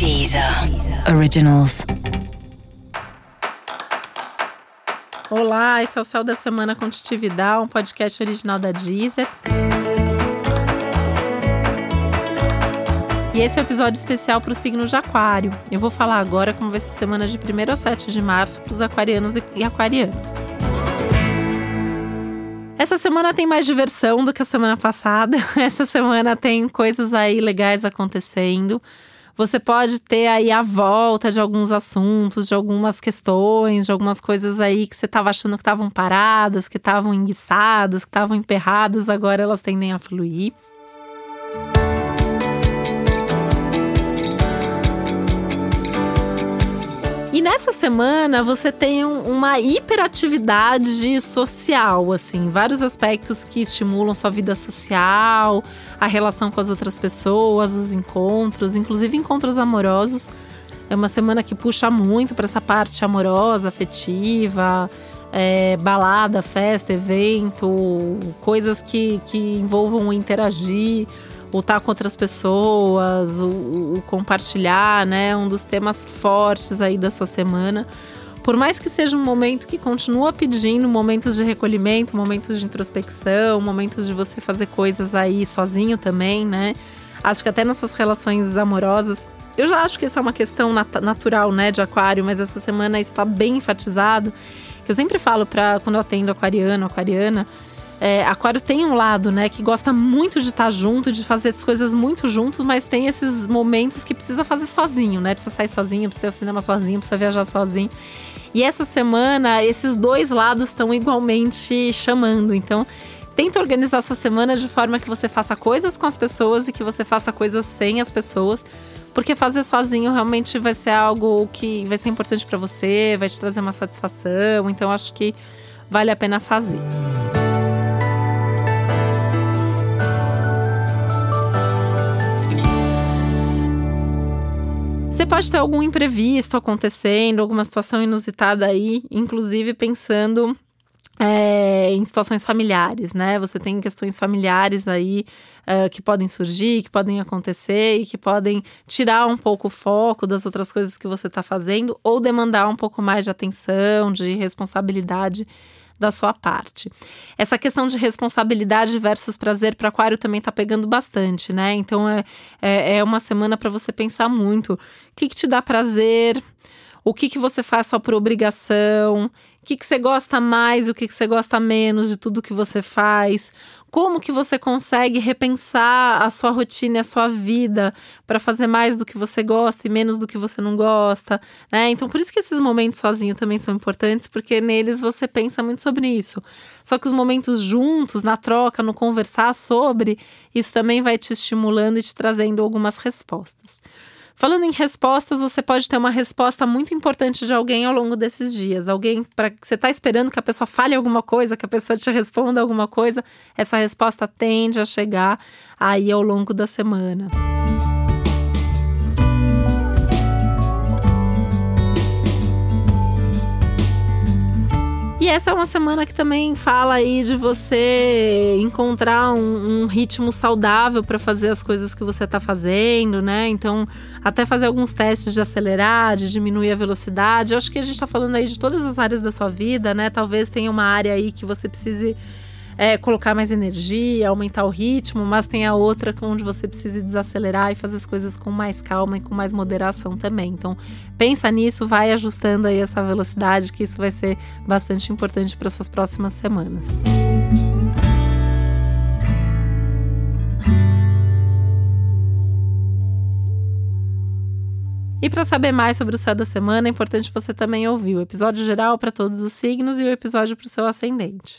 Deezer Originals. Olá, esse é o Céu da Semana Contitividade, um podcast original da Deezer. E esse é o um episódio especial para o signo de Aquário. Eu vou falar agora como vai ser a semana de 1 a 7 de março para os aquarianos e aquarianas. Essa semana tem mais diversão do que a semana passada. Essa semana tem coisas aí legais acontecendo. Você pode ter aí a volta de alguns assuntos, de algumas questões, de algumas coisas aí que você estava achando que estavam paradas, que estavam enguiçadas, que estavam emperradas, agora elas tendem a fluir. E nessa semana você tem uma hiperatividade social, assim, vários aspectos que estimulam sua vida social, a relação com as outras pessoas, os encontros, inclusive encontros amorosos. É uma semana que puxa muito para essa parte amorosa, afetiva, é, balada, festa, evento, coisas que, que envolvam interagir o estar com outras pessoas, o, o, compartilhar, né? Um dos temas fortes aí da sua semana. Por mais que seja um momento que continua pedindo momentos de recolhimento, momentos de introspecção, momentos de você fazer coisas aí sozinho também, né? Acho que até nessas relações amorosas, eu já acho que essa é uma questão nat natural, né, de aquário, mas essa semana isso está bem enfatizado. Que eu sempre falo para quando eu atendo aquariano, aquariana, é, aquário tem um lado, né, que gosta muito de estar junto, de fazer as coisas muito juntos, mas tem esses momentos que precisa fazer sozinho, né? Precisa sair sozinho, precisa ir ao cinema sozinho, precisa viajar sozinho. E essa semana, esses dois lados estão igualmente chamando. Então, tenta organizar sua semana de forma que você faça coisas com as pessoas e que você faça coisas sem as pessoas. Porque fazer sozinho realmente vai ser algo que vai ser importante para você, vai te trazer uma satisfação. Então, acho que vale a pena fazer. Pode ter algum imprevisto acontecendo, alguma situação inusitada aí, inclusive pensando é, em situações familiares, né? Você tem questões familiares aí uh, que podem surgir, que podem acontecer e que podem tirar um pouco o foco das outras coisas que você está fazendo ou demandar um pouco mais de atenção, de responsabilidade da sua parte. Essa questão de responsabilidade versus prazer para Aquário também está pegando bastante, né? Então é, é, é uma semana para você pensar muito. O que, que te dá prazer? O que, que você faz só por obrigação? O que, que você gosta mais, o que, que você gosta menos de tudo que você faz? Como que você consegue repensar a sua rotina e a sua vida para fazer mais do que você gosta e menos do que você não gosta, né? Então, por isso que esses momentos sozinho também são importantes, porque neles você pensa muito sobre isso. Só que os momentos juntos, na troca, no conversar sobre, isso também vai te estimulando e te trazendo algumas respostas. Falando em respostas, você pode ter uma resposta muito importante de alguém ao longo desses dias. Alguém para que você está esperando que a pessoa fale alguma coisa, que a pessoa te responda alguma coisa. Essa resposta tende a chegar aí ao longo da semana. Essa é uma semana que também fala aí de você encontrar um, um ritmo saudável para fazer as coisas que você está fazendo, né? Então, até fazer alguns testes de acelerar, de diminuir a velocidade. Eu acho que a gente está falando aí de todas as áreas da sua vida, né? Talvez tenha uma área aí que você precise é, colocar mais energia, aumentar o ritmo, mas tem a outra onde você precisa desacelerar e fazer as coisas com mais calma e com mais moderação também. Então, pensa nisso, vai ajustando aí essa velocidade, que isso vai ser bastante importante para suas próximas semanas. E para saber mais sobre o céu da semana, é importante você também ouvir o episódio geral para todos os signos e o episódio para o seu ascendente.